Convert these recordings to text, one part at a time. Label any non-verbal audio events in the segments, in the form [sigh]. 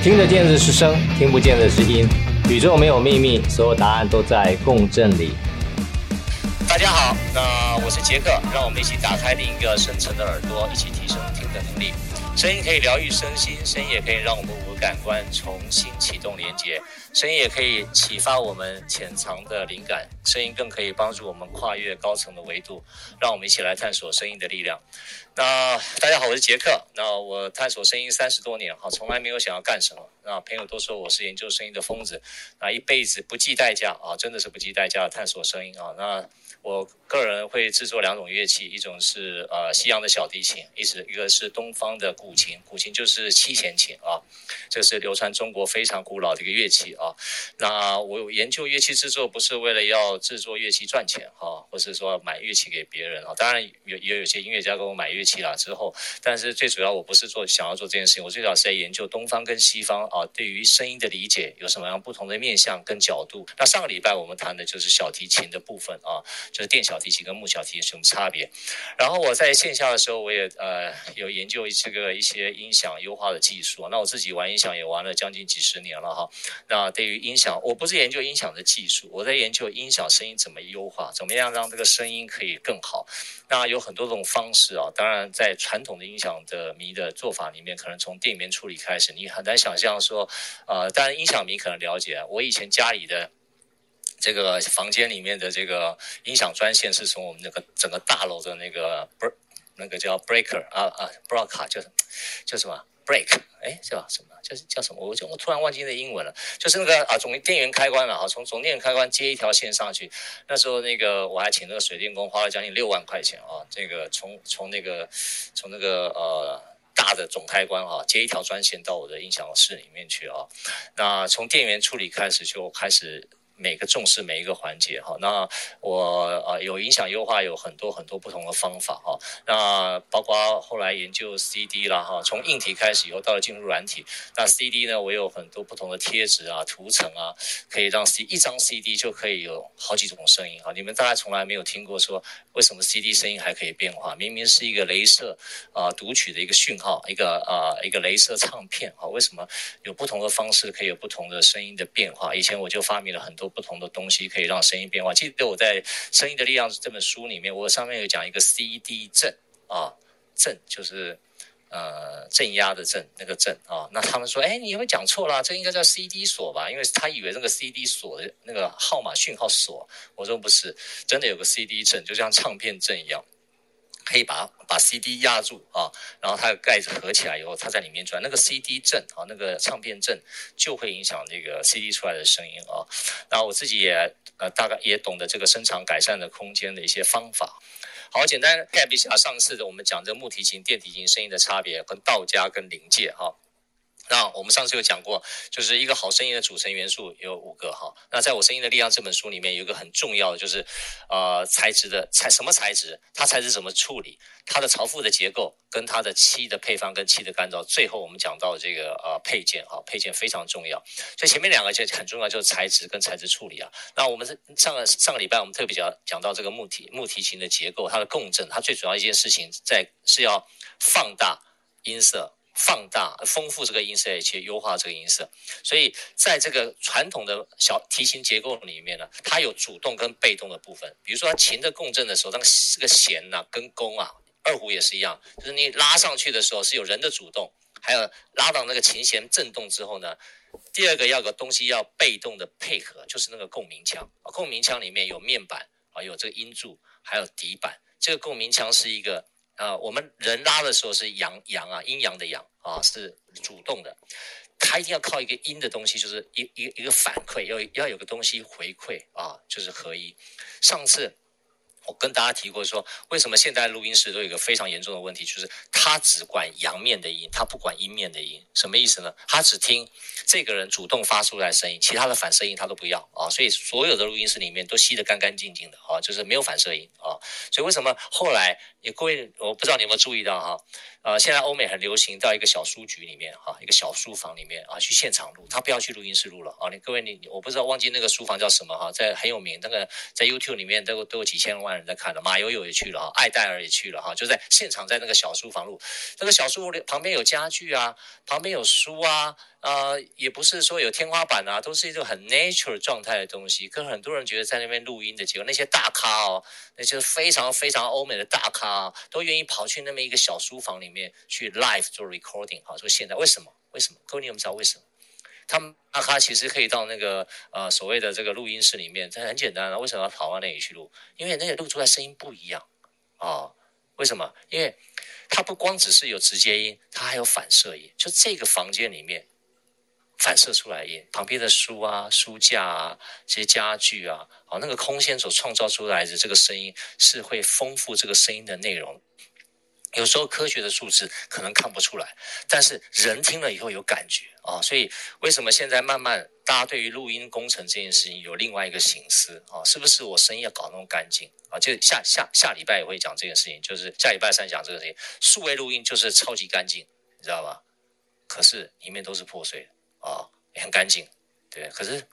听得见的是声，听不见的是音。宇宙没有秘密，所有答案都在共振里。大家好，那我是杰克，让我们一起打开另一个深层的耳朵，一起提升听的能力。声音可以疗愈身心，声音也可以让我们五个感官重新启动连接，声音也可以启发我们潜藏的灵感，声音更可以帮助我们跨越高层的维度。让我们一起来探索声音的力量。那大家好，我是杰克。那我探索声音三十多年，哈，从来没有想要干什么。那朋友都说我是研究声音的疯子，那一辈子不计代价啊，真的是不计代价探索声音啊。那我个人会制作两种乐器，一种是呃西洋的小提琴，一直一个是东方的古琴，古琴就是七弦琴啊，这是流传中国非常古老的一个乐器啊。那我研究乐器制作不是为了要制作乐器赚钱哈、或是说买乐器给别人啊。当然有也有些音乐家给我买乐器了之后，但是最主要我不是做想要做这件事情，我最主要是在研究东方跟西方啊对于声音的理解有什么样不同的面向跟角度。那上个礼拜我们谈的就是小提琴的部分啊。就是电小提琴跟木小提琴有什么差别？然后我在线下的时候，我也呃有研究这个一些音响优化的技术。那我自己玩音响也玩了将近几十年了哈。那对于音响，我不是研究音响的技术，我在研究音响声音怎么优化，怎么样让这个声音可以更好。那有很多种方式啊。当然，在传统的音响的迷的做法里面，可能从电源处理开始，你很难想象说，呃，当然音响迷可能了解，我以前家里的。这个房间里面的这个音响专线是从我们那个整个大楼的那个不是那个叫 breaker 啊啊 broadcast 叫什么叫什么？break 哎叫什么？叫叫什么？我就我突然忘记那英文了。就是那个啊总电源开关了啊从总电源开关接一条线上去。那时候那个我还请那个水电工花了将近六万块钱啊这个从从那个从那个呃大的总开关啊接一条专线到我的音响室里面去啊。那从电源处理开始就开始。每个重视每一个环节哈，那我啊有影响优化有很多很多不同的方法哈，那包括后来研究 CD 啦哈，从硬体开始以后到了进入软体，那 CD 呢我有很多不同的贴纸啊涂层啊，可以让 C 一张 CD 就可以有好几种声音哈，你们大概从来没有听过说为什么 CD 声音还可以变化，明明是一个镭射啊读取的一个讯号，一个啊一个镭射唱片啊，为什么有不同的方式可以有不同的声音的变化？以前我就发明了很多。不同的东西可以让声音变化。记得我在《声音的力量》这本书里面，我上面有讲一个 CD 震啊，震就是呃镇压的镇那个镇啊。那他们说，哎，你有没有讲错啦？这应该叫 CD 锁吧？因为他以为那个 CD 锁的那个号码讯号锁。我说不是，真的有个 CD 振，就像唱片振一样。可以把把 CD 压住啊，然后它的盖子合起来以后，它在里面转，那个 CD 振啊，那个唱片振就会影响那个 CD 出来的声音啊。然后我自己也呃大概也懂得这个声场改善的空间的一些方法。好，简单概括一下上次的我们讲的木提琴、电提琴声音的差别，跟道家跟灵界哈。那我们上次有讲过，就是一个好声音的组成元素有五个哈。那在我声音的力量这本书里面，有一个很重要的就是，呃，材质的材什么材质，它材质怎么处理，它的槽腹的结构跟它的漆的配方跟漆的干燥，最后我们讲到这个呃配件哈，配件非常重要。所以前面两个就很重要，就是材质跟材质处理啊。那我们是上个上个礼拜我们特别讲讲到这个木提木提琴的结构，它的共振，它最主要一件事情在是要放大音色。放大、丰富这个音色，且优化这个音色。所以，在这个传统的小提琴结构里面呢，它有主动跟被动的部分。比如说，琴的共振的时候，那个这个弦呐、跟弓啊，二胡也是一样，就是你拉上去的时候是有人的主动，还有拉到那个琴弦震动之后呢，第二个要个东西要被动的配合，就是那个共鸣腔。共鸣腔里面有面板啊，有这个音柱，还有底板。这个共鸣腔是一个。啊、呃，我们人拉的时候是阳阳啊，阴阳的阳啊，是主动的。它一定要靠一个阴的东西，就是一一一个反馈，要要有个东西回馈啊，就是合一。上次。我跟大家提过说，为什么现在录音室都有一个非常严重的问题，就是他只管阳面的音，他不管阴面的音，什么意思呢？他只听这个人主动发出来声音，其他的反射音他都不要啊。所以所有的录音室里面都吸得干干净净的啊，就是没有反射音啊。所以为什么后来你各位，我不知道你有没有注意到哈？呃，现在欧美很流行到一个小书局里面哈，一个小书房里面啊，去现场录，他不要去录音室录了啊。你各位你我不知道忘记那个书房叫什么哈，在很有名，那个在 YouTube 里面都有都有几千万。人在看了，马友友也去了哈，艾戴尔也去了哈，就在现场在那个小书房录，那个小书房旁边有家具啊，旁边有书啊，呃，也不是说有天花板啊，都是一种很 nature 状态的东西。可很多人觉得在那边录音的结果，那些大咖哦，那些非常非常欧美的大咖啊，都愿意跑去那么一个小书房里面去 live 做 recording 哈，说现在为什么？为什么？各位你有没有知道为什么？他们大咖其实可以到那个呃所谓的这个录音室里面，这很简单啊。为什么要跑到那里去录？因为那个录出来声音不一样啊、为什么？因为它不光只是有直接音，它还有反射音。就这个房间里面反射出来，旁边的书啊、书架啊、这些家具啊，啊，那个空间所创造出来的这个声音是会丰富这个声音的内容。有时候科学的数字可能看不出来，但是人听了以后有感觉啊、所以为什么现在慢慢大家对于录音工程这件事情有另外一个省思啊？是不是我声音要搞那么干净啊？就下下下礼拜也会讲这件事情，就是下礼拜三讲这个事情，数位录音就是超级干净，你知道吧？可是里面都是破碎的啊，也很干净，对，可是。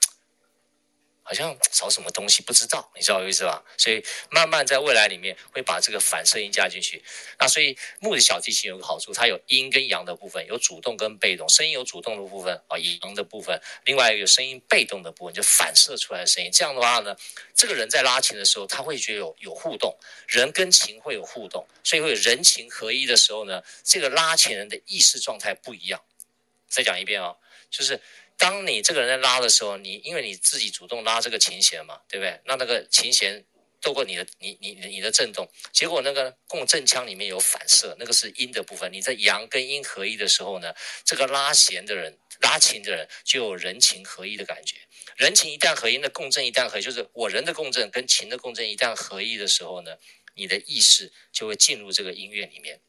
好像少什么东西不知道，你知道我意思吧？所以慢慢在未来里面会把这个反射音加进去。那所以木的小提琴有个好处，它有阴跟阳的部分，有主动跟被动。声音有主动的部分啊，阳的部分。另外有声音被动的部分，就反射出来的声音。这样的话呢，这个人在拉琴的时候，他会觉得有有互动，人跟琴会有互动，所以会有人琴合一的时候呢，这个拉琴人的意识状态不一样。再讲一遍啊、哦，就是。当你这个人在拉的时候，你因为你自己主动拉这个琴弦嘛，对不对？那那个琴弦透过你的你你你的震动，结果那个共振腔里面有反射，那个是阴的部分。你在阳跟阴合一的时候呢，这个拉弦的人、拉琴的人就有人琴合一的感觉。人琴一旦合一，那共振一旦合，就是我人的共振跟琴的共振一旦合一的时候呢，你的意识就会进入这个音乐里面。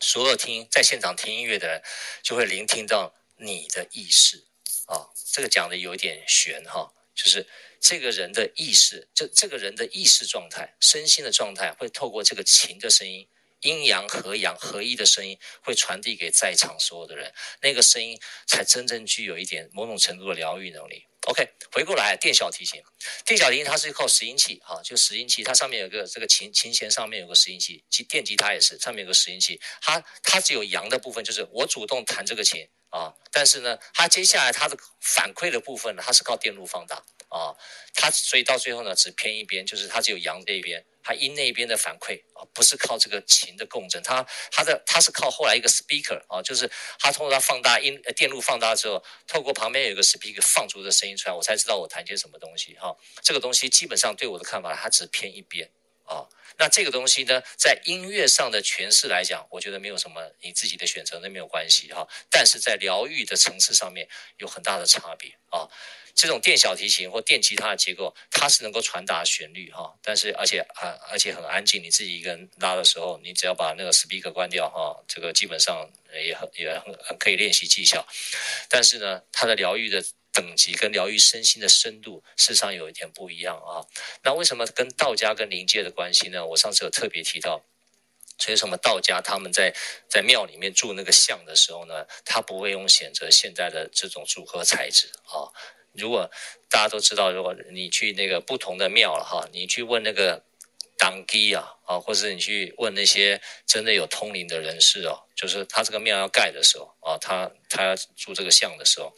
所有听在现场听音乐的人就会聆听到你的意识。啊、这个讲的有点玄哈，就是这个人的意识，这这个人的意识状态、身心的状态，会透过这个琴的声音，阴阳合阳合一的声音，会传递给在场所有的人，那个声音才真正具有一点某种程度的疗愈能力。OK，回过来，电小提琴，电小提琴它是靠拾音器哈，就拾音器，它上面有个这个琴琴弦上面有个拾音器，其电吉他也是上面有个拾音器，它它只有阳的部分，就是我主动弹这个琴。啊，但是呢，它接下来它的反馈的部分呢，它是靠电路放大啊，它所以到最后呢，只偏一边，就是它只有阳这一边，它阴那一边的反馈啊，不是靠这个琴的共振，它它的它是靠后来一个 speaker 啊，就是它通过它放大音电路放大之后，透过旁边有一个 speaker 放出的声音出来，我才知道我弹些什么东西哈、这个东西基本上对我的看法，它只偏一边啊。那这个东西呢，在音乐上的诠释来讲，我觉得没有什么你自己的选择，那没有关系哈。但是在疗愈的层次上面有很大的差别啊。这种电小提琴或电吉他的结构，它是能够传达旋律哈，但是而且啊，而且很安静。你自己一个人拉的时候，你只要把那个 speaker 关掉哈，这个基本上也很也很很可以练习技巧。但是呢，它的疗愈的。等级跟疗愈身心的深度，事实上有一点不一样啊。那为什么跟道家跟灵界的关系呢？我上次有特别提到，所以什么道家他们在在庙里面铸那个像的时候呢，他不会用选择现在的这种组合材质啊。如果大家都知道，如果你去那个不同的庙了哈，你去问那个。当地啊，啊，或是你去问那些真的有通灵的人士哦，就是他这个庙要盖的时候啊，他他要铸这个像的时候，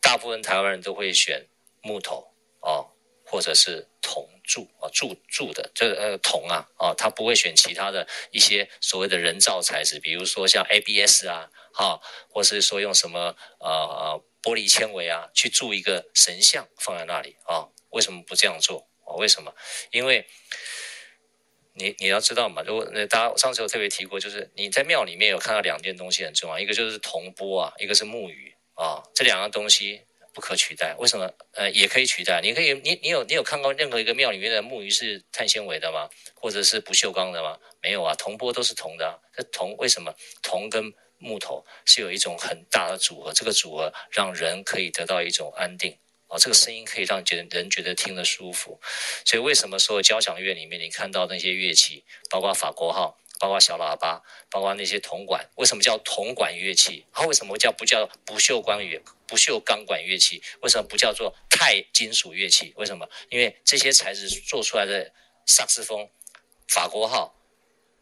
大部分台湾人都会选木头啊，或者是铜铸啊铸铸的这个呃铜啊啊，他不会选其他的一些所谓的人造材质，比如说像 ABS 啊啊，或是说用什么呃玻璃纤维啊去铸一个神像放在那里啊，为什么不这样做啊？为什么？因为。你你要知道嘛，如果那大家上次有特别提过，就是你在庙里面有看到两件东西很重要，一个就是铜钵啊，一个是木鱼啊，这两样东西不可取代。为什么？呃，也可以取代。你可以，你你有你有看过任何一个庙里面的木鱼是碳纤维的吗？或者是不锈钢的吗？没有啊，铜钵都是铜的啊。这铜为什么？铜跟木头是有一种很大的组合，这个组合让人可以得到一种安定。这个声音可以让觉得人觉得听得舒服，所以为什么说交响乐里面你看到那些乐器，包括法国号，包括小喇叭，包括那些铜管，为什么叫铜管乐器？它为什么叫不叫不锈钢乐不锈钢管乐器？为什么不叫做钛金属乐器？为什么？因为这些材质做出来的萨克斯风法国号。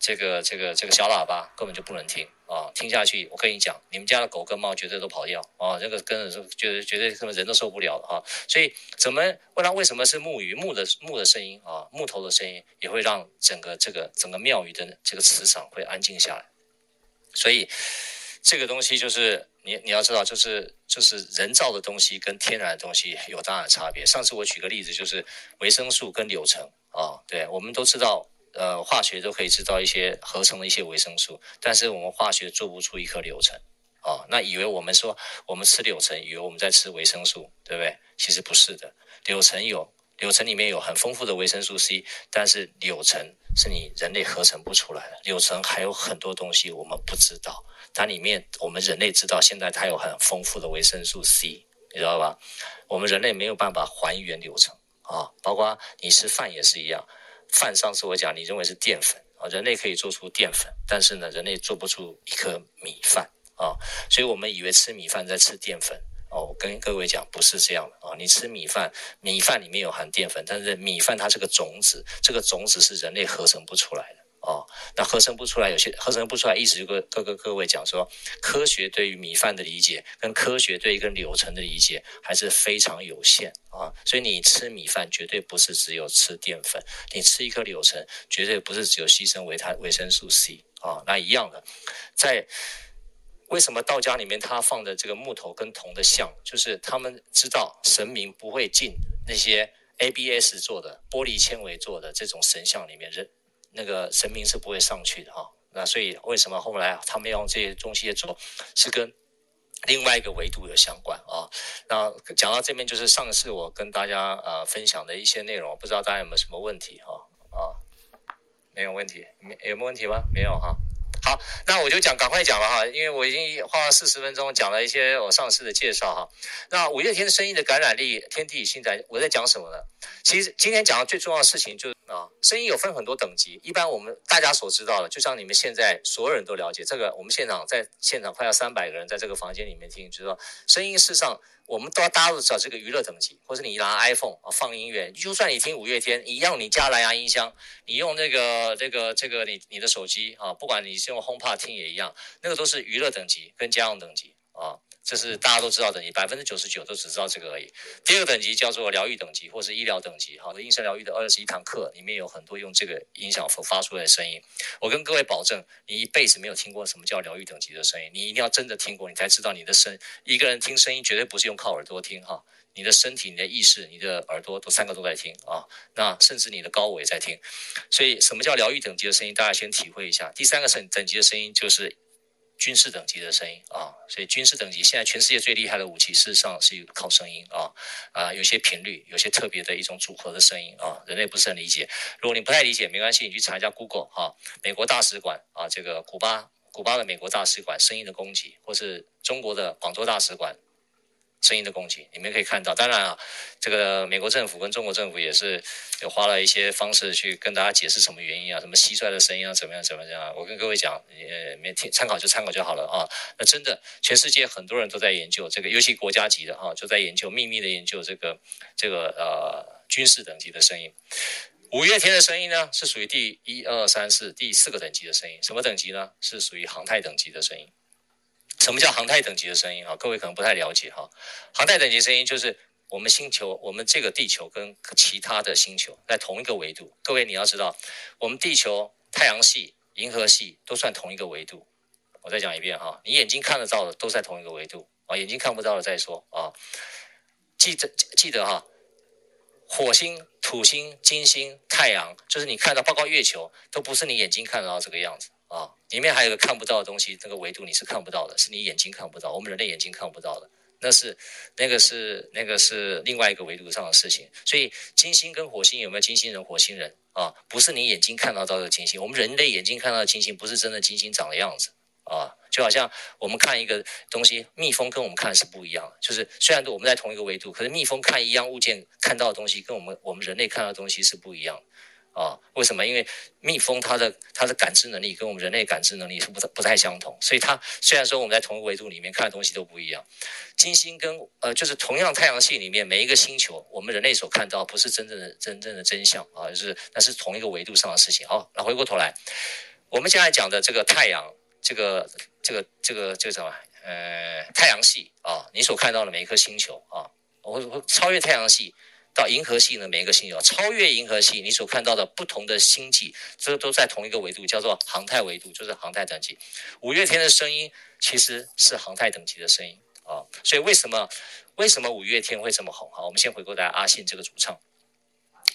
这个这个这个小喇叭根本就不能听啊！听下去，我跟你讲，你们家的狗跟猫绝对都跑掉啊！这个跟着觉得绝对根本人都受不了了啊！所以怎么问他为什么是木鱼木的木的声音啊？木头的声音也会让整个这个整个庙宇的这个磁场会安静下来。所以这个东西就是你你要知道，就是就是人造的东西跟天然的东西有大的差别。上次我举个例子，就是维生素跟柳橙啊，对，我们都知道。呃，化学都可以制造一些合成的一些维生素，但是我们化学做不出一颗柳橙啊。那以为我们说我们吃柳橙，以为我们在吃维生素，对不对？其实不是的，柳橙有柳橙里面有很丰富的维生素 C，但是柳橙是你人类合成不出来的。柳橙还有很多东西我们不知道，它里面我们人类知道，现在它有很丰富的维生素 C，你知道吧？我们人类没有办法还原柳橙啊，包括你吃饭也是一样。饭上次我讲，你认为是淀粉啊？人类可以做出淀粉，但是呢，人类做不出一颗米饭啊。所以我们以为吃米饭在吃淀粉哦。我跟各位讲，不是这样的啊。你吃米饭，米饭里面有含淀粉，但是米饭它是个种子，这个种子是人类合成不出来的。哦，那合成不出来，有些合成不出来，意思就跟各个各位讲说，科学对于米饭的理解，跟科学对一个柳橙的理解还是非常有限啊。所以你吃米饭绝对不是只有吃淀粉，你吃一颗柳橙绝对不是只有牺牲维他维生素 C 啊。那一样的，在为什么道家里面他放的这个木头跟铜的像，就是他们知道神明不会进那些 ABS 做的玻璃纤维做的这种神像里面人。那个神明是不会上去的哈，那所以为什么后来他们用这些东西做，是跟另外一个维度有相关啊？那讲到这边就是上次我跟大家呃分享的一些内容，不知道大家有没有什么问题哈？啊，没有问题，没有没有问题吗？没有哈。好，那我就讲，赶快讲了哈，因为我已经花了四十分钟讲了一些我上次的介绍哈。那五月天的声音的感染力，天地心在，我在讲什么呢？其实今天讲的最重要的事情就是啊，声音有分很多等级，一般我们大家所知道的，就像你们现在所有人都了解这个，我们现场在现场快要三百个人在这个房间里面听，就是说声音事实上。我们都大家都知道这个娱乐等级，或者你拿 iPhone 啊放音乐，就算你听五月天，一样你加蓝牙音箱，你用那个这个这个你你的手机啊，不管你是用 HomePod 听也一样，那个都是娱乐等级跟家用等级啊。这是大家都知道的，你百分之九十九都只知道这个而已。第二个等级叫做疗愈等级，或是医疗等级。好的，音声疗愈的二十一堂课里面有很多用这个音响所发出来的声音。我跟各位保证，你一辈子没有听过什么叫疗愈等级的声音，你一定要真的听过，你才知道你的声。一个人听声音绝对不是用靠耳朵听哈，你的身体、你的意识、你的耳朵都三个都在听啊。那甚至你的高我也在听。所以什么叫疗愈等级的声音？大家先体会一下。第三个等等级的声音就是。军事等级的声音啊，所以军事等级现在全世界最厉害的武器，事实上是靠声音啊啊，有些频率，有些特别的一种组合的声音啊，人类不是很理解。如果你不太理解，没关系，你去查一下 Google 啊，美国大使馆啊，这个古巴古巴的美国大使馆声音的攻击，或是中国的广州大使馆。声音的攻击，你们可以看到。当然啊，这个美国政府跟中国政府也是有花了一些方式去跟大家解释什么原因啊，什么蟋蟀的声音啊，怎么样怎么样。我跟各位讲，呃，没听参考就参考就好了啊。那真的，全世界很多人都在研究这个，尤其国家级的啊，就在研究秘密的研究这个这个呃军事等级的声音。五月天的声音呢，是属于第一二三四第四个等级的声音。什么等级呢？是属于航太等级的声音。什么叫航太等级的声音啊？各位可能不太了解哈。航太等级声音就是我们星球，我们这个地球跟其他的星球在同一个维度。各位你要知道，我们地球、太阳系、银河系都算同一个维度。我再讲一遍哈，你眼睛看得到的都在同一个维度啊，眼睛看不到的再说啊。记得记得哈，火星、土星、金星、太阳，就是你看到，包括月球，都不是你眼睛看得到这个样子。啊，里面还有个看不到的东西，这个维度你是看不到的，是你眼睛看不到，我们人类眼睛看不到的，那是那个是那个是另外一个维度上的事情。所以金星跟火星有没有金星人、火星人啊？不是你眼睛看到到的金星，我们人类眼睛看到的金星不是真的金星长的样子啊。就好像我们看一个东西，蜜蜂跟我们看是不一样，就是虽然我们在同一个维度，可是蜜蜂看一样物件看到的东西跟我们我们人类看到的东西是不一样的。啊，为什么？因为蜜蜂它的它的感知能力跟我们人类感知能力是不不太相同，所以它虽然说我们在同一个维度里面看的东西都不一样。金星跟呃，就是同样太阳系里面每一个星球，我们人类所看到不是真正的真正的真相啊，就是那是同一个维度上的事情。好，那回过头来，我们现在讲的这个太阳，这个这个这个这个什么？呃，太阳系啊，你所看到的每一颗星球啊，我我超越太阳系。到银河系的每一个星球，超越银河系，你所看到的不同的星际，这都在同一个维度，叫做航太维度，就是航太等级。五月天的声音其实是航太等级的声音啊，所以为什么为什么五月天会这么红？好，我们先回过来，阿信这个主唱，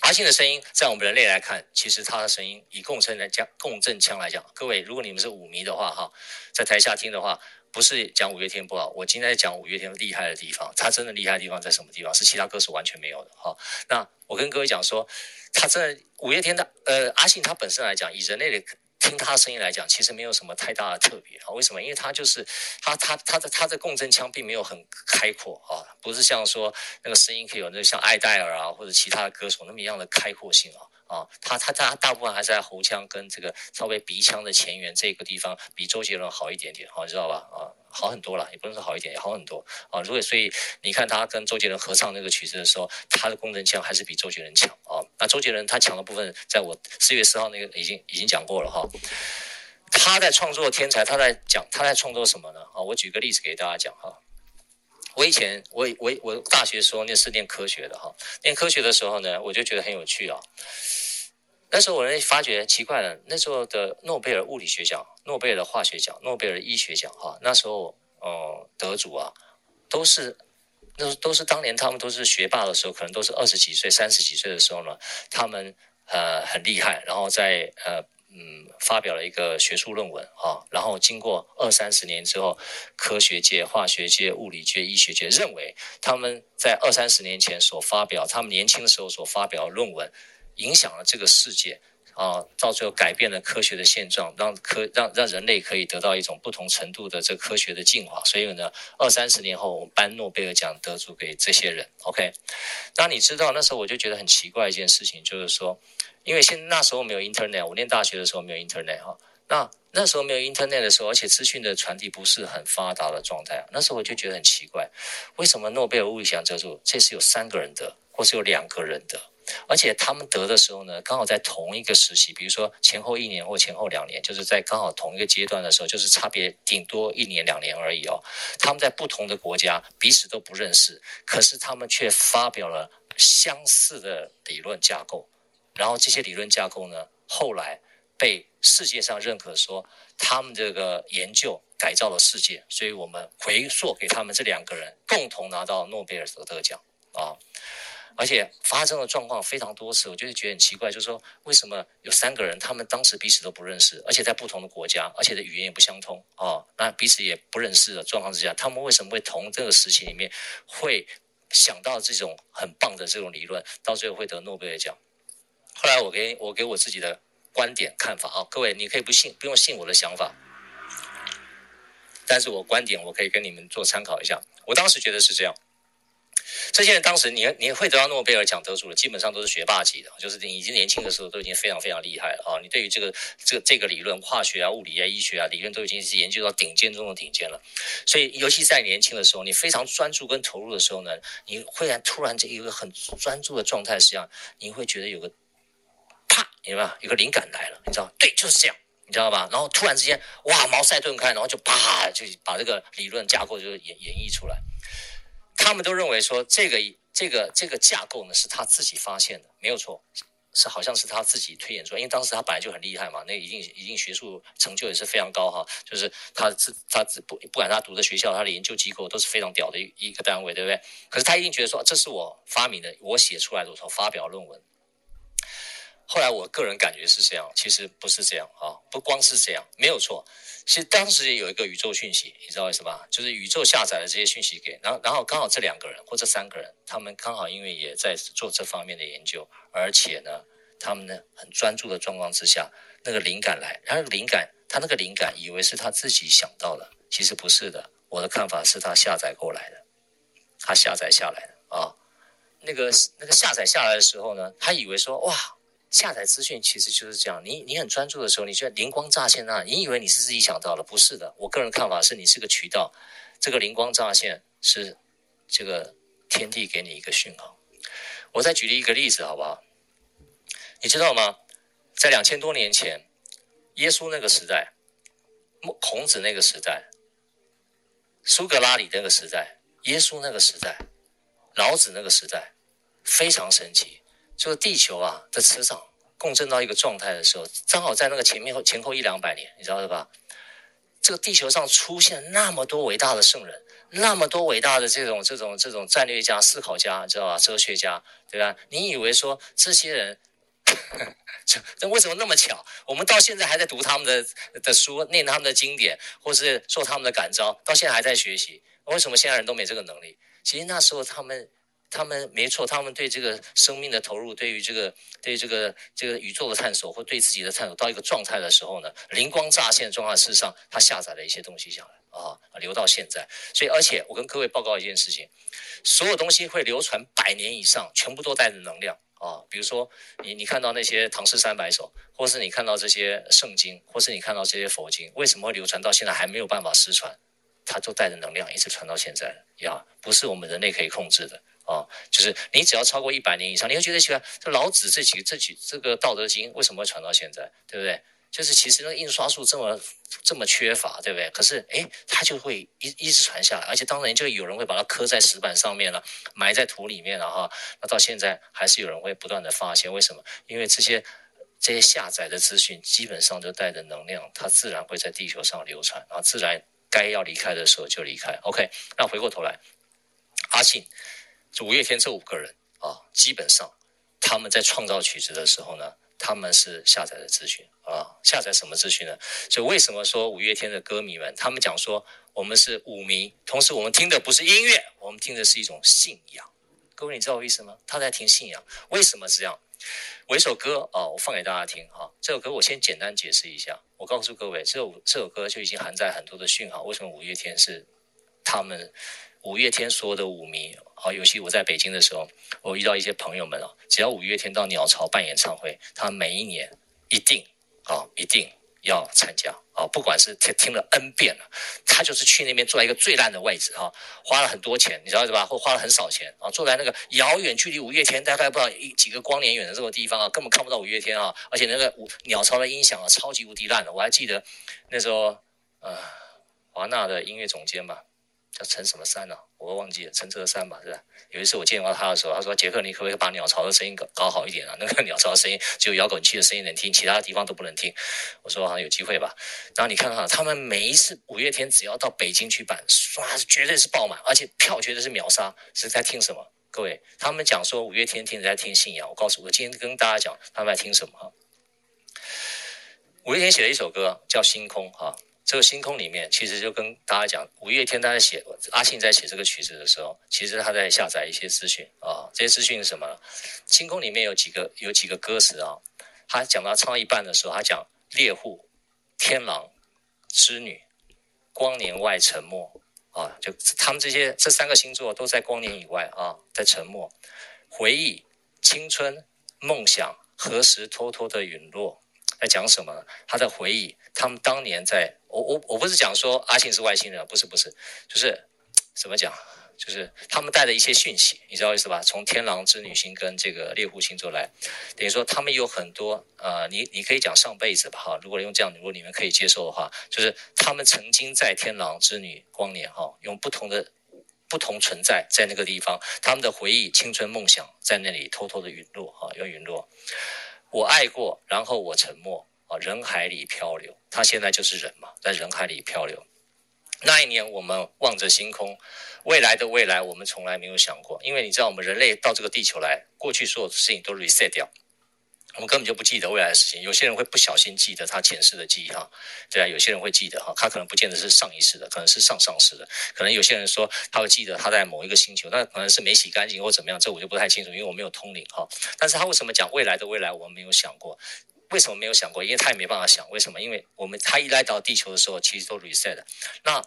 阿信的声音，在我们人类来看，其实他的声音以共振来讲，共振腔来讲，各位，如果你们是五迷的话，哈，在台下听的话。不是讲五月天不好，我今天讲五月天厉害的地方。他真的厉害的地方在什么地方？是其他歌手完全没有的。哈，那我跟各位讲说，他真的五月天的呃阿信他本身来讲，以人类的听他声音来讲，其实没有什么太大的特别啊。为什么？因为他就是他他他的他的共振腔并没有很开阔啊，不是像说那个声音可以有那像艾戴尔啊或者其他的歌手那么一样的开阔性啊。啊，他他他大部分还是在喉腔跟这个稍微鼻腔的前缘这个地方比周杰伦好一点点，好，知道吧？啊，好很多了，也不能说好一点，也好很多啊。如果所以你看他跟周杰伦合唱那个曲子的时候，他的功能腔还是比周杰伦强啊。那周杰伦他强的部分，在我四月四号那个已经已经讲过了哈。他在创作天才，他在讲他在创作什么呢？啊，我举个例子给大家讲哈。我以前我我我大学时候那是念科学的哈，念科学的时候呢，我就觉得很有趣啊。那时候我人发觉奇怪了，那时候的诺贝尔物理学奖、诺贝尔化学奖、诺贝尔医学奖，哈，那时候呃得主啊，都是那都是当年他们都是学霸的时候，可能都是二十几岁、三十几岁的时候呢，他们呃很厉害，然后在呃嗯发表了一个学术论文啊，然后经过二三十年之后，科学界、化学界、物理界、医学界认为他们在二三十年前所发表，他们年轻的时候所发表的论文。影响了这个世界啊，到最后改变了科学的现状，让科让让人类可以得到一种不同程度的这科学的进化。所以呢，二三十年后，我们颁诺贝尔奖得主给这些人。OK，当你知道那时候，我就觉得很奇怪一件事情，就是说，因为现那时候没有 Internet，我念大学的时候没有 Internet 哈。那那时候没有 Internet 的时候，而且资讯的传递不是很发达的状态啊，那时候我就觉得很奇怪，为什么诺贝尔物理奖得主这是有三个人得，或是有两个人得？而且他们得的时候呢，刚好在同一个时期，比如说前后一年或前后两年，就是在刚好同一个阶段的时候，就是差别顶多一年两年而已哦。他们在不同的国家，彼此都不认识，可是他们却发表了相似的理论架构。然后这些理论架构呢，后来被世界上认可说，他们这个研究改造了世界。所以我们回溯给他们这两个人共同拿到诺贝尔得奖啊。而且发生的状况非常多次，我就是觉得很奇怪，就是说为什么有三个人，他们当时彼此都不认识，而且在不同的国家，而且的语言也不相通哦，那彼此也不认识的状况之下，他们为什么会同这个时期里面会想到这种很棒的这种理论，到最后会得诺贝尔奖？后来我给我给我自己的观点看法啊，各位你可以不信，不用信我的想法，但是我观点我可以跟你们做参考一下，我当时觉得是这样。这些人当时你你会得到诺贝尔奖得主的，基本上都是学霸级的，就是你已经年轻的时候都已经非常非常厉害了啊！你对于这个这个这个理论，化学啊、物理啊、医学啊，理论都已经是研究到顶尖中的顶尖了。所以，尤其在年轻的时候，你非常专注跟投入的时候呢，你会然突然这一个很专注的状态，实际上你会觉得有个啪，明白吗？有个灵感来了，你知道？对，就是这样，你知道吧？然后突然之间，哇，茅塞顿开，然后就啪，就把这个理论架构就演演绎出来。他们都认为说这个这个这个架构呢是他自己发现的，没有错，是好像是他自己推演出来，因为当时他本来就很厉害嘛，那已经已经学术成就也是非常高哈，就是他自他自不不管他读的学校，他的研究机构都是非常屌的一一个单位，对不对？可是他一定觉得说这是我发明的，我写出来的，我所发表论文。后来我个人感觉是这样，其实不是这样啊，不光是这样，没有错。其实当时也有一个宇宙讯息，你知道为什么？就是宇宙下载了这些讯息给，然后然后刚好这两个人或这三个人，他们刚好因为也在做这方面的研究，而且呢，他们呢很专注的状况之下，那个灵感来，然后灵感他那个灵感以为是他自己想到的，其实不是的。我的看法是他下载过来的，他下载下来的啊，那个那个下载下来的时候呢，他以为说哇。下载资讯其实就是这样，你你很专注的时候，你就灵光乍现啊，你以为你是自己想到的，不是的。我个人看法是你是个渠道，这个灵光乍现是这个天地给你一个讯号。我再举例一个例子好不好？你知道吗？在两千多年前，耶稣那个时代，孔子那个时代，苏格拉底那个时代，耶稣那个时代，老子那个时代，非常神奇。就是地球啊的磁场共振到一个状态的时候，正好在那个前面前后一两百年，你知道对吧？这个地球上出现那么多伟大的圣人，那么多伟大的这种这种这种战略家、思考家，知道吧？哲学家，对吧？你以为说这些人，[laughs] 这为什么那么巧？我们到现在还在读他们的的书，念他们的经典，或是受他们的感召，到现在还在学习。为什么现在人都没这个能力？其实那时候他们。他们没错，他们对这个生命的投入，对于这个对这个这个宇宙的探索，或对自己的探索到一个状态的时候呢，灵光乍现的状态，事实上他下载了一些东西下来啊，留到现在。所以，而且我跟各位报告一件事情，所有东西会流传百年以上，全部都带着能量啊。比如说，你你看到那些唐诗三百首，或是你看到这些圣经，或是你看到这些佛经，为什么会流传到现在还没有办法失传？它都带着能量一直传到现在呀，不是我们人类可以控制的。哦，就是你只要超过一百年以上，你会觉得奇怪，这老子这几个这几这个《道德经》为什么会传到现在，对不对？就是其实那印刷术这么这么缺乏，对不对？可是哎，它就会一一直传下来，而且当然就有人会把它刻在石板上面了，埋在土里面了哈。那到现在还是有人会不断的发现，为什么？因为这些这些下载的资讯基本上就带着能量，它自然会在地球上流传，然后自然该要离开的时候就离开。OK，那回过头来，阿信。五月天这五个人啊，基本上他们在创造曲子的时候呢，他们是下载的资讯啊，下载什么资讯呢？所以为什么说五月天的歌迷们，他们讲说我们是五迷，同时我们听的不是音乐，我们听的是一种信仰。各位，你知道我意思吗？他在听信仰，为什么是这样？我一首歌啊，我放给大家听哈。这首歌我先简单解释一下，我告诉各位，这首这首歌就已经含在很多的讯号。为什么五月天是他们？五月天所有的舞迷，啊，尤其我在北京的时候，我遇到一些朋友们啊，只要五月天到鸟巢办演唱会，他每一年一定啊，一定要参加啊，不管是听听了 N 遍了，他就是去那边坐在一个最烂的位置啊，花了很多钱，你知道对吧？或花了很少钱啊，坐在那个遥远距离五月天大概不知道一几个光年远的这个地方啊，根本看不到五月天啊，而且那个鸟巢的音响啊，超级无敌烂的，我还记得那时候呃，华纳的音乐总监吧。叫陈什么山呢、啊？我忘记了，陈泽山吧，是吧？有一次我见到他的时候，他说：“杰克，你可不可以把鸟巢的声音搞搞好一点啊？那个鸟巢的声音只有摇滚器的声音能听，其他的地方都不能听。”我说：“好像有机会吧。”然后你看看他们每一次五月天只要到北京去办，刷绝对是爆满，而且票绝对是秒杀。是在听什么？各位，他们讲说五月天听着在听信仰。我告诉我，今天跟大家讲他们在听什么哈？五月天写了一首歌叫《星空》哈。这个星空里面，其实就跟大家讲，五月天他在写阿信在写这个曲子的时候，其实他在下载一些资讯啊。这些资讯是什么呢？星空里面有几个有几个歌词啊，他讲到唱到一半的时候，他讲猎户、天狼、织女、光年外沉默啊，就他们这些这三个星座都在光年以外啊，在沉默。回忆、青春、梦想何时偷偷的陨落？在讲什么？他在回忆他们当年在。我我我不是讲说阿信是外星人，不是不是，就是怎么讲，就是他们带的一些讯息，你知道意思吧？从天狼、织女星跟这个猎户星座来，等于说他们有很多呃，你你可以讲上辈子吧哈。如果用这样，如果你们可以接受的话，就是他们曾经在天狼、织女光年哈，用不同的不同存在在那个地方，他们的回忆、青春、梦想在那里偷偷的陨落哈，要陨落。我爱过，然后我沉默。啊，人海里漂流，他现在就是人嘛，在人海里漂流。那一年，我们望着星空，未来的未来，我们从来没有想过，因为你知道，我们人类到这个地球来，过去所有的事情都 reset 掉，我们根本就不记得未来的事情。有些人会不小心记得他前世的记忆，哈，对啊，有些人会记得，哈，他可能不见得是上一世的，可能是上上世的，可能有些人说他会记得他在某一个星球，那可能是没洗干净或怎么样，这我就不太清楚，因为我没有通灵，哈。但是他为什么讲未来的未来，我们没有想过？为什么没有想过？因为他也没办法想。为什么？因为我们他一来到地球的时候，其实都 reset。那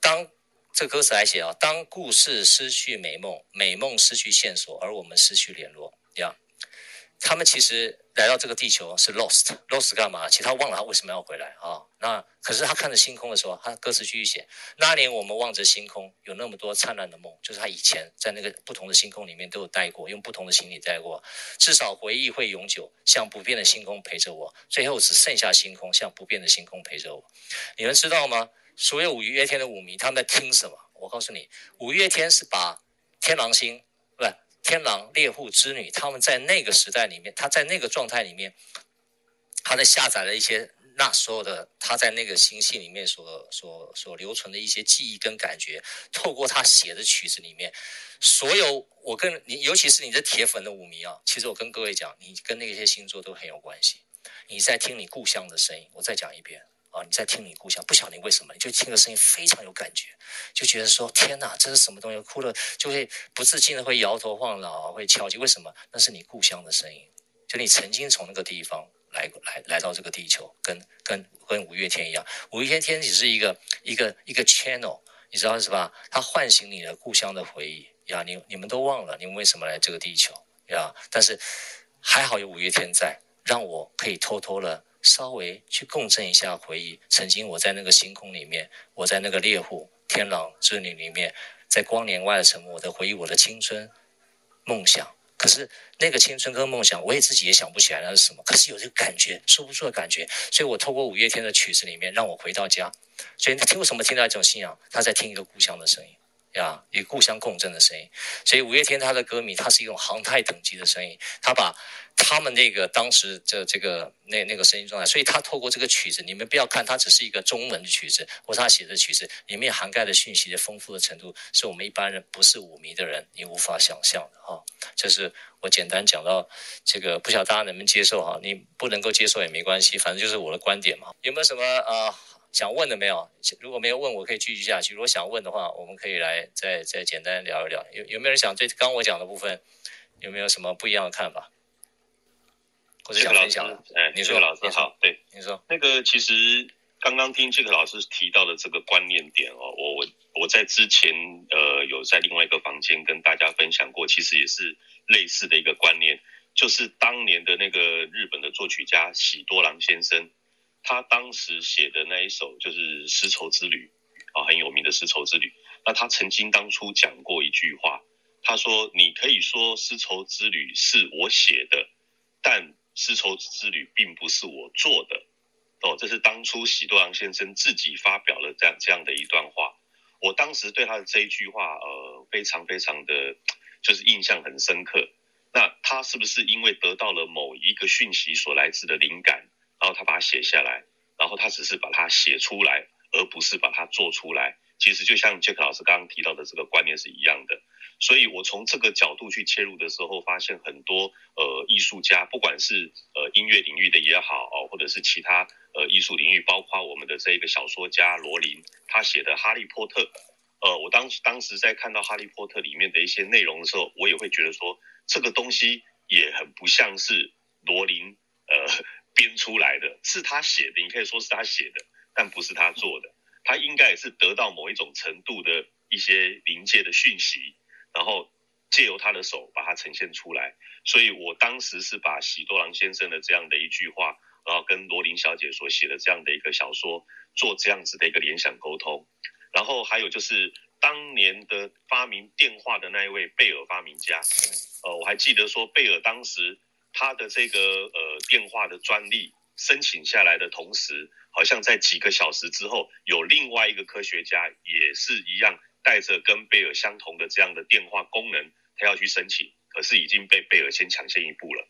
当这歌词来写啊，当故事失去美梦，美梦失去线索，而我们失去联络，呀。他们其实来到这个地球是 lost，lost 干嘛？其他忘了他为什么要回来啊？那可是他看着星空的时候，他歌词继续写：那年我们望着星空，有那么多灿烂的梦，就是他以前在那个不同的星空里面都有待过，用不同的行李待过。至少回忆会永久，像不变的星空陪着我。最后只剩下星空，像不变的星空陪着我。你们知道吗？所有五月天的舞迷他们在听什么？我告诉你，五月天是把天狼星。天狼猎户织女，他们在那个时代里面，他在那个状态里面，他在下载了一些那所有的他在那个星系里面所所所留存的一些记忆跟感觉，透过他写的曲子里面，所有我跟你，尤其是你的铁粉的舞迷啊，其实我跟各位讲，你跟那些星座都很有关系。你在听你故乡的声音，我再讲一遍。啊，你在听你故乡，不晓得你为什么，你就听个声音非常有感觉，就觉得说天哪，这是什么东西？哭了就会不自禁的会摇头晃脑，会敲击。为什么？那是你故乡的声音，就你曾经从那个地方来来来到这个地球，跟跟跟五月天一样。五月天天只是一个一个一个 channel，你知道是吧？它唤醒你的故乡的回忆呀。你你们都忘了你们为什么来这个地球呀？但是还好有五月天在，让我可以偷偷的。稍微去共振一下回忆，曾经我在那个星空里面，我在那个猎户天狼之女里面，在光年外的沉默的回忆我的青春梦想。可是那个青春跟梦想，我也自己也想不起来那是什么。可是有这个感觉，说不出的感觉。所以我透过五月天的曲子里面，让我回到家。所以听为什么听到一种信仰？他在听一个故乡的声音呀，与故乡共振的声音。所以五月天他的歌迷，他是一种航太等级的声音，他把。他们那个当时这这个那那个声音状态，所以他透过这个曲子，你们不要看它只是一个中文的曲子，或是他写的曲子里面涵盖的讯息的丰富的程度，是我们一般人不是舞迷的人你无法想象的哈。这是我简单讲到这个，不晓得大家能不能接受哈？你不能够接受也没关系，反正就是我的观点嘛。有没有什么啊、想问的没有？如果没有问，我可以继续下去。如果想问的话，我们可以来再再简单聊一聊。有有没有人想对刚我讲的部分有没有什么不一样的看法？杰克老师，哎，杰克老师好，对，你说那个其实刚刚听杰克老师提到的这个观念点哦，我我我在之前呃有在另外一个房间跟大家分享过，其实也是类似的一个观念，就是当年的那个日本的作曲家喜多郎先生，他当时写的那一首就是《丝绸之旅》啊，很有名的《丝绸之旅》，那他曾经当初讲过一句话，他说：“你可以说《丝绸之旅》是我写的，但。”丝绸之旅并不是我做的，哦，这是当初喜多郎先生自己发表了这样这样的一段话。我当时对他的这一句话，呃，非常非常的，就是印象很深刻。那他是不是因为得到了某一个讯息所来自的灵感，然后他把它写下来，然后他只是把它写出来，而不是把它做出来？其实就像杰克老师刚刚提到的这个观念是一样的。所以我从这个角度去切入的时候，发现很多呃艺术家，不管是呃音乐领域的也好，哦，或者是其他呃艺术领域，包括我们的这个小说家罗琳，他写的《哈利波特》，呃，我当当时在看到《哈利波特》里面的一些内容的时候，我也会觉得说，这个东西也很不像是罗琳呃编出来的，是他写的，你可以说是他写的，但不是他做的，他应该也是得到某一种程度的一些灵界的讯息。然后借由他的手把它呈现出来，所以我当时是把喜多郎先生的这样的一句话，然后跟罗琳小姐所写的这样的一个小说做这样子的一个联想沟通，然后还有就是当年的发明电话的那一位贝尔发明家，呃，我还记得说贝尔当时他的这个呃电话的专利申请下来的同时，好像在几个小时之后，有另外一个科学家也是一样。带着跟贝尔相同的这样的电话功能，他要去申请，可是已经被贝尔先抢先一步了。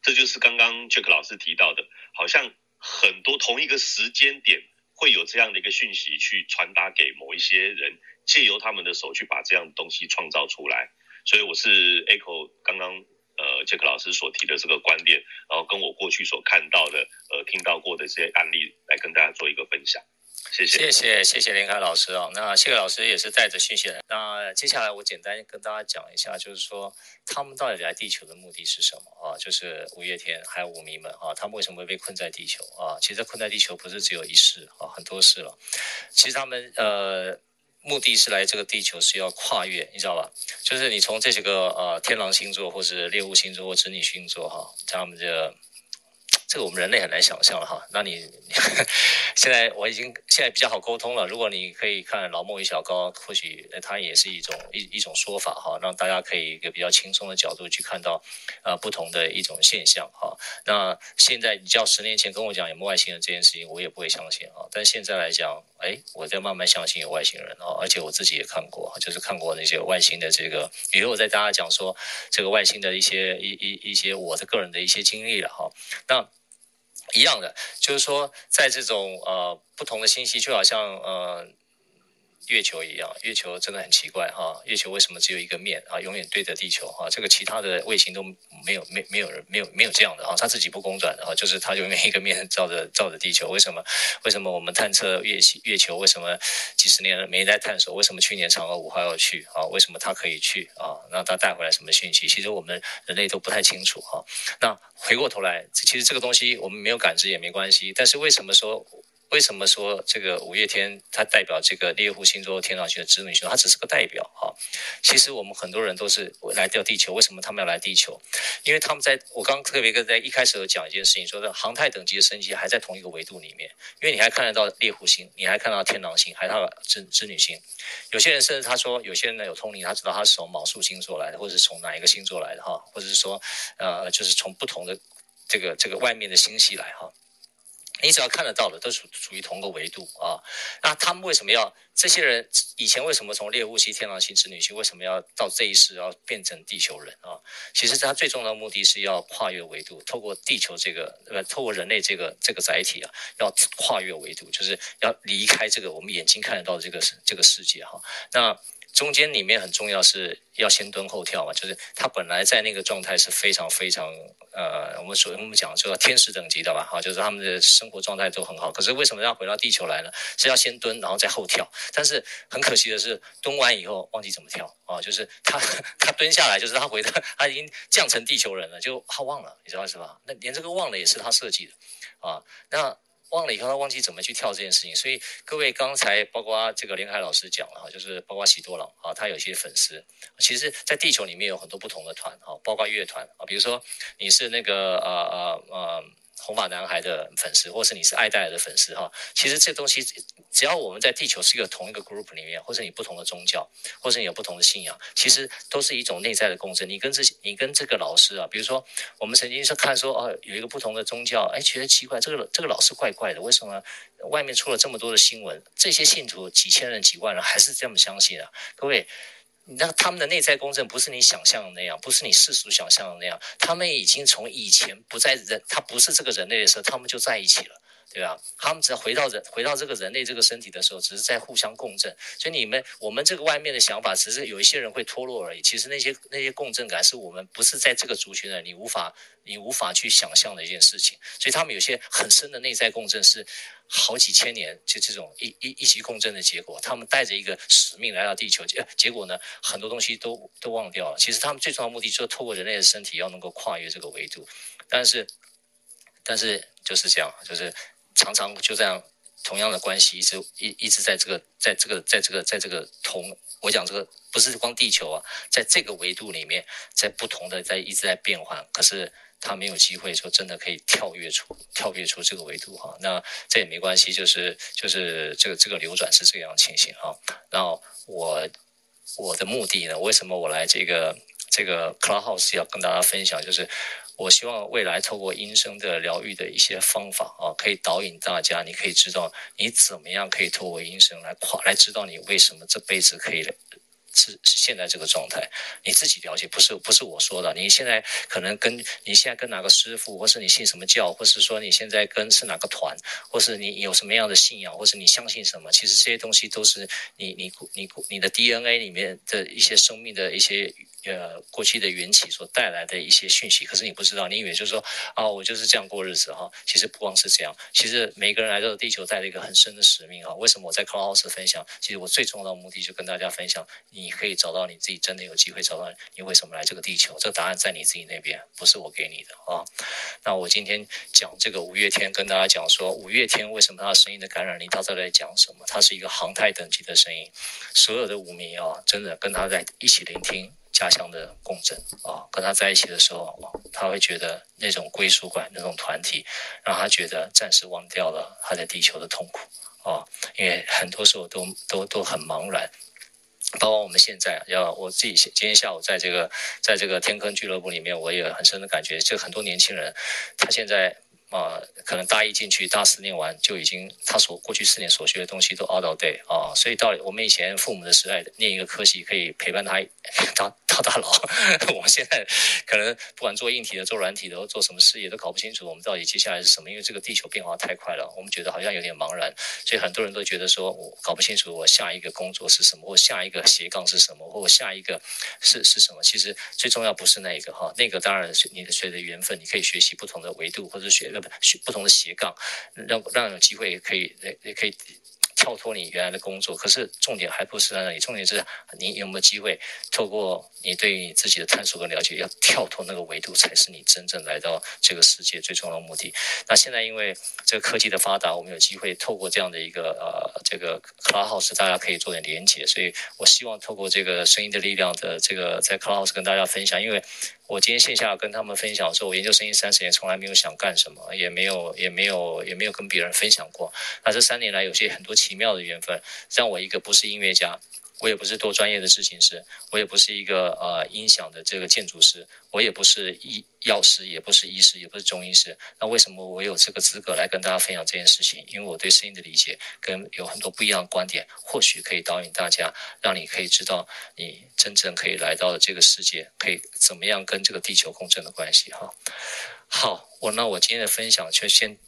这就是刚刚杰克老师提到的，好像很多同一个时间点会有这样的一个讯息去传达给某一些人，借由他们的手去把这样的东西创造出来。所以我是 echo 刚刚杰克老师所提的这个观点，然后跟我过去所看到的呃听到过的这些案例来跟大家做一个分享。谢谢谢谢谢谢林凯老师啊，那谢克老师也是带着讯息来。那接下来我简单跟大家讲一下，就是说他们到底来地球的目的是什么啊？就是五月天还有舞迷们啊，他们为什么会被困在地球啊？其实困在地球不是只有一世啊，很多世了。其实他们呃目的是来这个地球是要跨越，你知道吧？就是你从这几个呃天狼星座，或是猎物星座或者子女星座哈，他们这。这个我们人类很难想象了哈，那你 [laughs] 现在我已经现在比较好沟通了。如果你可以看老孟与小高，或许它也是一种一一种说法哈，让大家可以一个比较轻松的角度去看到呃不同的一种现象哈。那现在你叫十年前跟我讲有没有外星人这件事情，我也不会相信啊。但现在来讲，哎，我在慢慢相信有外星人啊，而且我自己也看过，就是看过那些外星的这个，以后我在大家讲说这个外星的一些一一一些我的个人的一些经历了哈。那一样的，就是说，在这种呃不同的星系，就好像呃。月球一样，月球真的很奇怪哈。月球为什么只有一个面啊？永远对着地球哈。这个其他的卫星都没有没没有人没有没有这样的哈。它自己不公转的哈，就是它永远一个面照着照着地球。为什么？为什么我们探测月月球？为什么几十年了没在探索？为什么去年嫦娥五号要去啊？为什么它可以去啊？那它带回来什么讯息？其实我们人类都不太清楚哈。那回过头来，其实这个东西我们没有感知也没关系。但是为什么说？为什么说这个五月天它代表这个猎户星座、天狼星的织女星？它只是个代表哈。其实我们很多人都是来到地球，为什么他们要来地球？因为他们在我刚特别跟在一开始有讲一件事情，说的航太等级的升级还在同一个维度里面，因为你还看得到猎户星，你还看到天狼星，还看到织织女星。有些人甚至他说，有些人呢有通灵，他知道他是从昴宿星座来的，或者是从哪一个星座来的哈，或者是说呃，就是从不同的这个这个外面的星系来哈。你只要看得到的，都属属于同个维度啊。那他们为什么要这些人以前为什么从猎户星、天狼星、织女星为什么要到这一世要变成地球人啊？其实他最重要的目的是要跨越维度，透过地球这个呃，透过人类这个这个载体啊，要跨越维度，就是要离开这个我们眼睛看得到的这个这个世界哈。那。中间里面很重要是要先蹲后跳嘛，就是他本来在那个状态是非常非常呃，我们所我们讲就叫天使等级的吧，哈，就是他们的生活状态都很好。可是为什么要回到地球来呢？是要先蹲，然后再后跳。但是很可惜的是，蹲完以后忘记怎么跳啊，就是他他蹲下来，就是他回到他已经降成地球人了，就他忘了，你知道是吧？那连这个忘了也是他设计的啊，那。忘了以后，他忘记怎么去跳这件事情，所以各位刚才包括这个林海老师讲了哈，就是包括喜多郎啊，他有些粉丝，其实，在地球里面有很多不同的团哈，包括乐团啊，比如说你是那个呃呃呃。红发男孩的粉丝，或是你是爱戴尔的粉丝哈，其实这东西只要我们在地球是一个同一个 group 里面，或者你不同的宗教，或者你有不同的信仰，其实都是一种内在的共振。你跟这你跟这个老师啊，比如说我们曾经是看说哦，有一个不同的宗教，哎，觉得奇怪，这个这个老师怪怪的，为什么外面出了这么多的新闻，这些信徒几千人几万人还是这么相信啊？各位。那他们的内在公正不是你想象的那样，不是你世俗想象的那样。他们已经从以前不在人，他不是这个人类的时候，他们就在一起了，对吧？他们只要回到人，回到这个人类这个身体的时候，只是在互相共振。所以你们，我们这个外面的想法，只是有一些人会脱落而已。其实那些那些共振感，是我们不是在这个族群的，你无法你无法去想象的一件事情。所以他们有些很深的内在共振是。好几千年就这种一一一起共振的结果，他们带着一个使命来到地球，结结果呢，很多东西都都忘掉了。其实他们最重要的目的就是透过人类的身体要能够跨越这个维度，但是但是就是这样，就是常常就这样同样的关系一直一一直在这个在这个在这个在这个同我讲这个不是光地球啊，在这个维度里面，在不同的在一直在变换，可是。他没有机会说真的可以跳跃出跳跃出这个维度哈，那这也没关系，就是就是这个这个流转是这样情形哈。然后我我的目的呢，为什么我来这个这个 Clubhouse 要跟大家分享，就是我希望未来透过音声的疗愈的一些方法啊，可以导引大家，你可以知道你怎么样可以透过音声来跨来知道你为什么这辈子可以。是是现在这个状态，你自己了解，不是不是我说的。你现在可能跟你现在跟哪个师傅，或是你信什么教，或是说你现在跟是哪个团，或是你有什么样的信仰，或是你相信什么，其实这些东西都是你你你你的 DNA 里面的一些生命的一些呃过去的缘起所带来的一些讯息，可是你不知道，你以为就是说啊，我就是这样过日子哈。其实不光是这样，其实每个人来到地球带了一个很深的使命啊。为什么我在 Clubhouse 分享？其实我最重要的目的就跟大家分享，你可以找到你自己真的有机会找到你为什么来这个地球，这个答案在你自己那边，不是我给你的啊。那我今天讲这个五月天，跟大家讲说五月天为什么他的声音的感染力，到底在讲什么？他是一个航太等级的声音，所有的舞迷啊，真的跟他在一起聆听。家乡的共振啊，跟他在一起的时候，他会觉得那种归属感、那种团体，让他觉得暂时忘掉了他在地球的痛苦啊。因为很多时候都都都很茫然，包括我们现在要我自己今天下午在这个在这个天坑俱乐部里面，我也很深的感觉，就很多年轻人，他现在。啊，可能大一进去，大四念完就已经他所过去四年所学的东西都 out of date 啊，所以到我们以前父母的时代，念一个科系可以陪伴他到到大老。[laughs] 我们现在可能不管做硬体的、做软体的、或做什么事业，都搞不清楚我们到底接下来是什么，因为这个地球变化太快了，我们觉得好像有点茫然，所以很多人都觉得说我搞不清楚我下一个工作是什么，或下一个斜杠是什么，或下一个是是什么。其实最重要不是那个哈，那个当然是你的随着缘分，你可以学习不同的维度，或者学个。不同的斜杠，让让有机会可以也也可以跳脱你原来的工作。可是重点还不是在那里，重点是你有没有机会透过你对于你自己的探索跟了解，要跳脱那个维度，才是你真正来到这个世界最重要的目的。那现在因为这个科技的发达，我们有机会透过这样的一个呃这个 Clubhouse，大家可以做点连接。所以我希望透过这个声音的力量的这个在 Clubhouse 跟大家分享，因为。我今天线下跟他们分享说，我研究生一三十年，从来没有想干什么，也没有，也没有，也没有跟别人分享过。那这三年来，有些很多奇妙的缘分，让我一个不是音乐家。我也不是多专业的事情师，我也不是一个呃音响的这个建筑师，我也不是医药师，也不是医师，也不是中医师。那为什么我有这个资格来跟大家分享这件事情？因为我对声音的理解跟有很多不一样的观点，或许可以导引大家，让你可以知道你真正可以来到的这个世界，可以怎么样跟这个地球共振的关系哈。好，我那我今天的分享就先。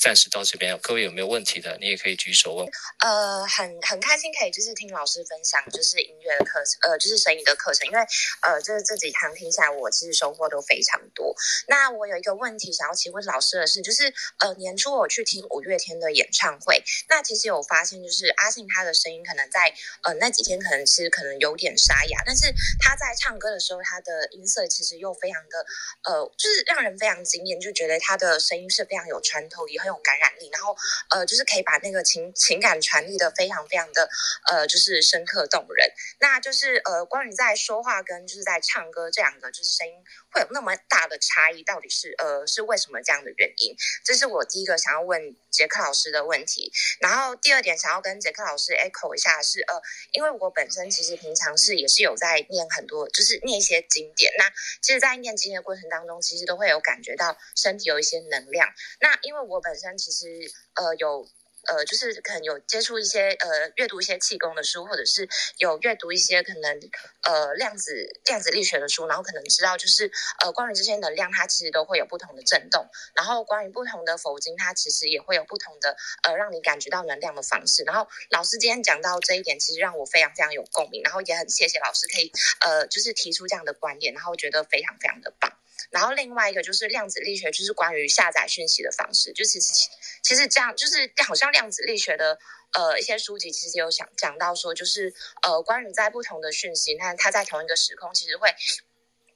暂时到这边，各位有没有问题的？你也可以举手问。呃，很很开心可以就是听老师分享，就是音乐的课程，呃，就是声音的课程，因为呃，就是这几堂听下来，我其实收获都非常多。那我有一个问题想要请问老师的是，就是呃，年初我去听五月天的演唱会，那其实有发现，就是阿信他的声音可能在呃那几天可能是可能有点沙哑，但是他在唱歌的时候，他的音色其实又非常的呃，就是让人非常惊艳，就觉得他的声音是非常有穿透力。很有感染力，然后呃，就是可以把那个情情感传递的非常非常的呃，就是深刻动人。那就是呃，关于在说话跟就是在唱歌这两个就是声音会有那么大的差异，到底是呃是为什么这样的原因？这是我第一个想要问杰克老师的问题。然后第二点想要跟杰克老师 echo 一下是呃，因为我本身其实平常是也是有在念很多，就是念一些经典。那其实，在念经的过程当中，其实都会有感觉到身体有一些能量。那因为我本本身其实呃有呃就是可能有接触一些呃阅读一些气功的书，或者是有阅读一些可能呃量子量子力学的书，然后可能知道就是呃关于这些能量，它其实都会有不同的震动，然后关于不同的佛经，它其实也会有不同的呃让你感觉到能量的方式。然后老师今天讲到这一点，其实让我非常非常有共鸣，然后也很谢谢老师可以呃就是提出这样的观点，然后觉得非常非常的棒。然后另外一个就是量子力学，就是关于下载讯息的方式。就其实其实这样，就是好像量子力学的呃一些书籍，其实有想讲到说，就是呃关于在不同的讯息，那它在同一个时空，其实会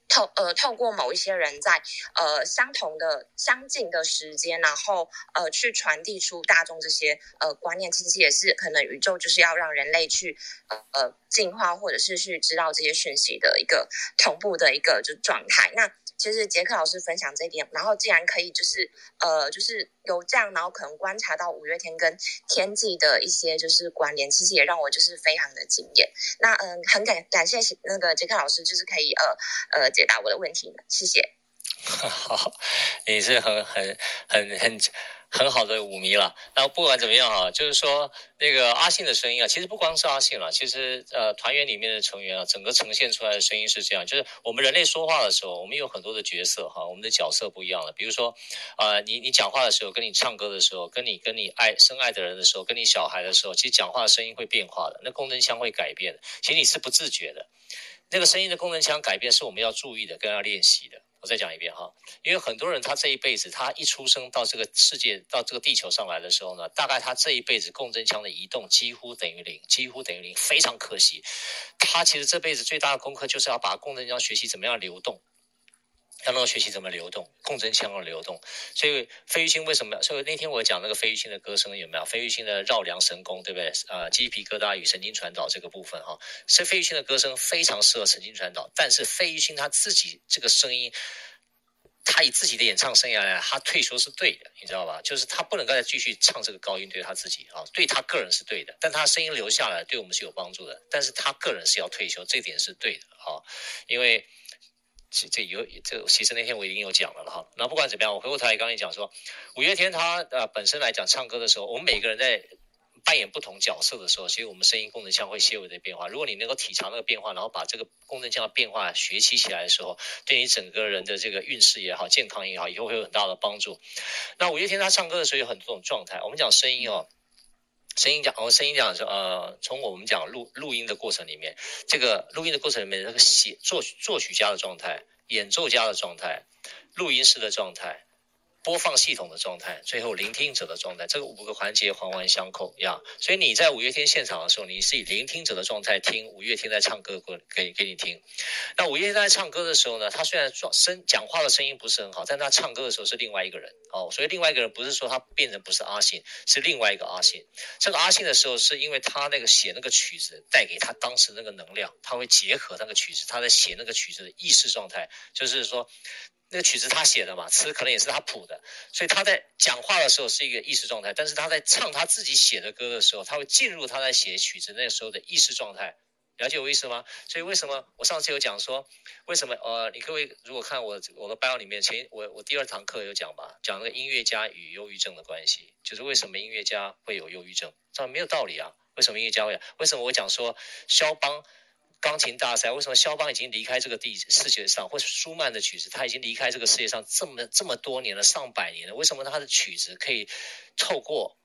透呃透过某一些人在呃相同的相近的时间，然后呃去传递出大众这些呃观念，其实也是可能宇宙就是要让人类去呃呃进化，或者是去知道这些讯息的一个同步的一个就状态。那其实杰克老师分享这一点，然后既然可以就是呃，就是有这样，然后可能观察到五月天跟天际的一些就是关联，其实也让我就是非常的惊艳。那嗯、很感感谢那个杰克老师，就是可以呃呃解答我的问题，谢谢。[laughs] 好，你是很很很。很很好的舞迷了，那不管怎么样哈，就是说那个阿信的声音啊，其实不光是阿信了，其实呃团员里面的成员啊，整个呈现出来的声音是这样，就是我们人类说话的时候，我们有很多的角色哈，我们的角色不一样了。比如说、呃，你你讲话的时候，跟你唱歌的时候，跟你跟你爱深爱的人的时候，跟你小孩的时候，其实讲话的声音会变化的，那功能腔会改变的，其实你是不自觉的。那个声音的功能腔改变是我们要注意的，跟要练习的。我再讲一遍哈，因为很多人他这一辈子，他一出生到这个世界，到这个地球上来的时候呢，大概他这一辈子共振腔的移动几乎等于零，几乎等于零，非常可惜。他其实这辈子最大的功课就是要把共振腔学习怎么样流动，要让学习怎么流动，共振腔的流动。所以费玉清为什么？所以那天我讲那个费玉清的歌声有没有？费玉清的绕梁神功，对不对？呃，鸡皮疙瘩与神经传导这个部分哈，是费玉清的歌声非常适合神经传导，但是费玉清他自己这个声音。他以自己的演唱生涯来，他退休是对的，你知道吧？就是他不能够再继续唱这个高音，对他自己啊，对他个人是对的，但他声音留下来，对我们是有帮助的。但是他个人是要退休，这点是对的啊，因为这这有这其实那天我已经有讲了了哈。那不管怎么样，我回过头来刚才讲说，五月天他呃本身来讲唱歌的时候，我们每个人在。扮演不同角色的时候，其实我们声音功能腔会些微的变化。如果你能够体察那个变化，然后把这个功能腔的变化学习起来的时候，对你整个人的这个运势也好、健康也好，以后会有很大的帮助。那五月天他唱歌的时候有很多种状态。我们讲声音哦，声音讲，哦、声音讲是，呃，从我们讲录录音的过程里面，这个录音的过程里面，那个写作作曲家的状态、演奏家的状态、录音师的状态。播放系统的状态，最后聆听者的状态，这个五个环节环环相扣呀。所以你在五月天现场的时候，你是以聆听者的状态听五月天在唱歌，给给给你听。那五月天在唱歌的时候呢，他虽然说声讲话的声音不是很好，但他唱歌的时候是另外一个人哦。所以另外一个人不是说他变成不是阿信，是另外一个阿信。这个阿信的时候，是因为他那个写那个曲子带给他当时那个能量，他会结合那个曲子，他在写那个曲子的意识状态，就是说。那个曲子他写的嘛，词可能也是他谱的，所以他在讲话的时候是一个意识状态，但是他在唱他自己写的歌的时候，他会进入他在写曲子那个时候的意识状态，了解我意思吗？所以为什么我上次有讲说，为什么呃，你各位如果看我我的 bio 里面前我我第二堂课有讲吧，讲那个音乐家与忧郁症的关系，就是为什么音乐家会有忧郁症，这没有道理啊，为什么音乐家会？为什么我讲说肖邦？钢琴大赛，为什么肖邦已经离开这个地世界上，或是舒曼的曲子，他已经离开这个世界上这么这么多年了，上百年了，为什么他的曲子可以透过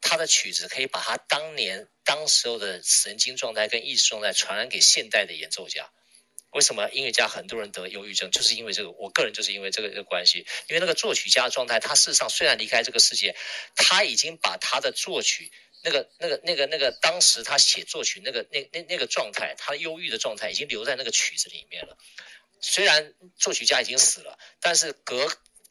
他的曲子，可以把他当年当时候的神经状态跟意识状态传染给现代的演奏家？为什么音乐家很多人得忧郁症，就是因为这个。我个人就是因为这个这个关系，因为那个作曲家的状态，他事实上虽然离开这个世界，他已经把他的作曲。那个、那个、那个、那个，当时他写作曲那个、那、那、那个状态，他忧郁的状态已经留在那个曲子里面了。虽然作曲家已经死了，但是隔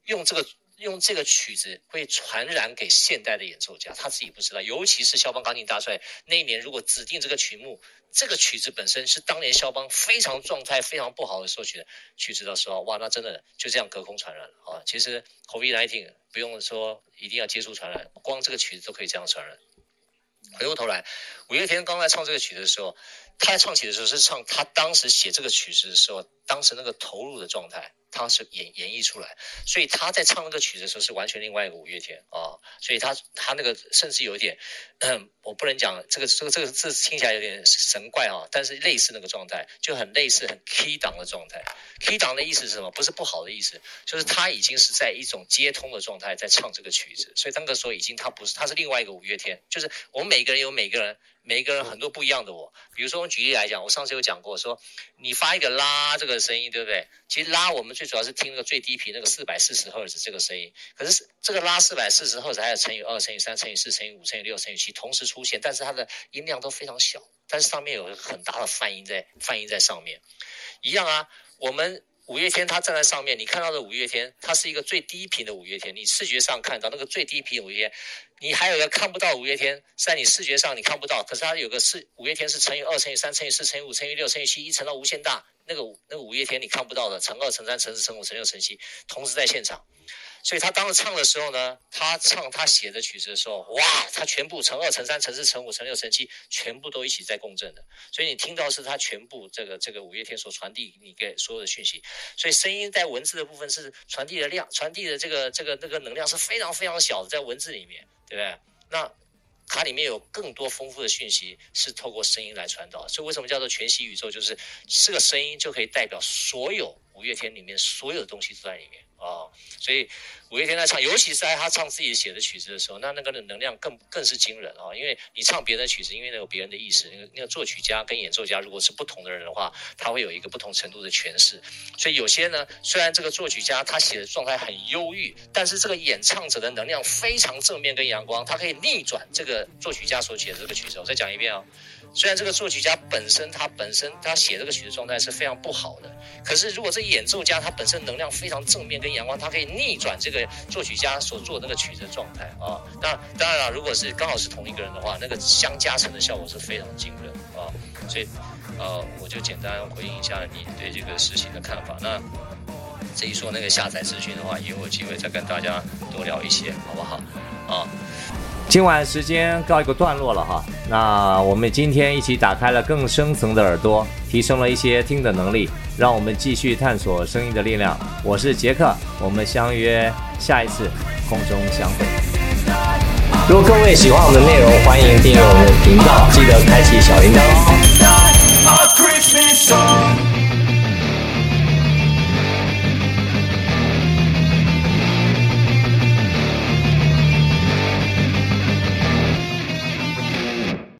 用这个用这个曲子会传染给现代的演奏家，他自己不知道。尤其是肖邦钢琴大赛那一年，如果指定这个曲目，这个曲子本身是当年肖邦非常状态非常不好的时候写的曲子的时候，哇，那真的就这样隔空传染了啊！其实 COVID-19 不用说一定要接触传染，光这个曲子都可以这样传染。回过头来，五月天刚才唱这个曲的时候，他在唱起的时候是唱他当时写这个曲子的时候，当时那个投入的状态。他是演演绎出来，所以他在唱那个曲子的时候是完全另外一个五月天啊，所以他他那个甚至有一点，嗯，我不能讲这个这个这个字听起来有点神怪啊，但是类似那个状态，就很类似很 key 档的状态。key 档的意思是什么？不是不好的意思，就是他已经是在一种接通的状态在唱这个曲子，所以那个时候已经他不是他是另外一个五月天，就是我们每个人有每个人。每一个人很多不一样的我，比如说我举例来讲，我上次有讲过说，你发一个拉这个声音，对不对？其实拉我们最主要是听那个最低频那个四百四十赫兹这个声音，可是这个拉四百四十赫兹还有乘以二、乘以三、乘以四、乘以五、乘以六、乘以七同时出现，但是它的音量都非常小，但是上面有很大的泛音在泛音在上面，一样啊，我们。五月天，他站在上面，你看到的五月天，他是一个最低频的五月天。你视觉上看到那个最低频五月天，你还有个看不到五月天，在你视觉上你看不到，可是他有个是五月天是乘以二、乘以三、乘以四、乘以五、乘以六、乘以七，一乘到无限大，那个那个五月天你看不到的，乘二、乘三、乘四、乘五、乘六、乘七，同时在现场。所以他当时唱的时候呢，他唱他写的曲子的时候，哇，他全部乘二、乘三、乘四、乘五、乘六、乘七，全部都一起在共振的。所以你听到是他全部这个这个五月天所传递你给所有的讯息。所以声音在文字的部分是传递的量，传递的这个这个那个能量是非常非常小的，在文字里面，对不对？那它里面有更多丰富的讯息是透过声音来传导。所以为什么叫做全息宇宙？就是这个声音就可以代表所有五月天里面所有的东西都在里面。啊。所以五月天在唱，尤其是在他唱自己写的曲子的时候，那那个的能量更更是惊人啊！因为你唱别人的曲子，因为那有别人的意思，那个那个作曲家跟演奏家如果是不同的人的话，他会有一个不同程度的诠释。所以有些呢，虽然这个作曲家他写的状态很忧郁，但是这个演唱者的能量非常正面跟阳光，他可以逆转这个作曲家所写的这个曲子。我再讲一遍啊。虽然这个作曲家本身他本身他写这个曲子状态是非常不好的，可是如果这演奏家他本身能量非常正面跟阳光，他可以逆转这个作曲家所做那个曲子的状态啊。那当然了，如果是刚好是同一个人的话，那个相加成的效果是非常惊人啊。所以呃，我就简单回应一下你对这个事情的看法。那至于说那个下载资讯的话，以后有机会再跟大家多聊一些，好不好？啊。今晚时间告一个段落了哈。那我们今天一起打开了更深层的耳朵，提升了一些听的能力，让我们继续探索声音的力量。我是杰克，我们相约下一次空中相会。如果各位喜欢我们的内容，欢迎订阅我们的频道，记得开启小铃铛。